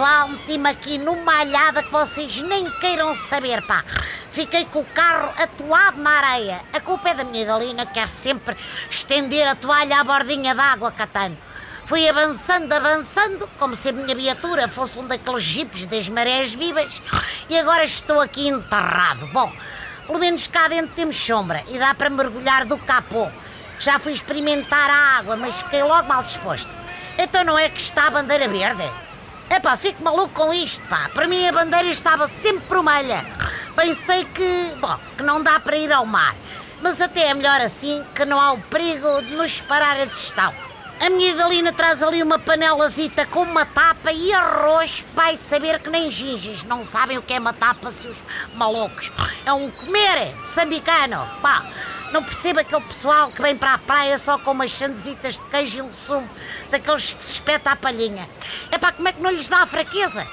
pessoal, meti-me aqui numa alhada que vocês nem queiram saber, pá. Fiquei com o carro atuado na areia. A culpa é da minha galina, que quer sempre estender a toalha à bordinha d'água, Catano. Fui avançando, avançando, como se a minha viatura fosse um daqueles jipes das marés vivas, e agora estou aqui enterrado. Bom, pelo menos cá dentro temos sombra e dá para mergulhar do capô. Já fui experimentar a água, mas fiquei logo mal disposto. Então não é que está a bandeira verde? Epá, fico maluco com isto, pá. Para mim a bandeira estava sempre vermelha. Pensei que, bom, que não dá para ir ao mar. Mas até é melhor assim, que não há o perigo de nos parar a digestão. A minha galina traz ali uma panelazita com uma tapa e arroz. Vai saber que nem ginges não sabem o que é uma tapa, seus malucos. É um comer sambicano. Pá, não percebo aquele pessoal que vem para a praia só com umas chandezitas de queijo e um sumo, daqueles que se espeta a palhinha. É pá, como é que não lhes dá a fraqueza?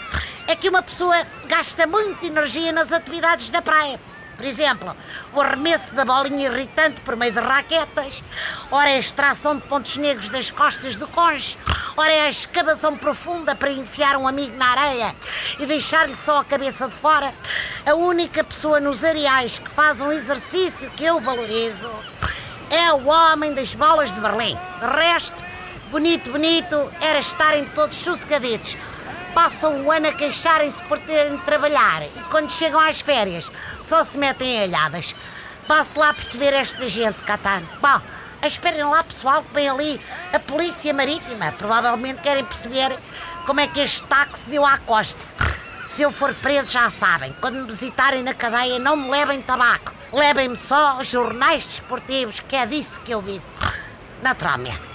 É que uma pessoa gasta muita energia nas atividades da praia. Por exemplo, o arremesso da bolinha irritante por meio de raquetas, ora é a extração de pontos negros das costas do conge, ora é a escavação profunda para enfiar um amigo na areia e deixar-lhe só a cabeça de fora. A única pessoa nos areais que faz um exercício que eu valorizo é o homem das bolas de Berlim. De resto, bonito, bonito, era estarem todos sossegaditos passam o ano a queixarem-se por terem de trabalhar e quando chegam às férias só se metem em alhadas. Passo lá a perceber esta gente, Catano. Bom, esperem lá, pessoal, que vem ali a Polícia Marítima. Provavelmente querem perceber como é que este táxi deu à costa. Se eu for preso, já sabem. Quando me visitarem na cadeia, não me levem tabaco. Levem-me só jornais desportivos, que é disso que eu vivo. Naturalmente.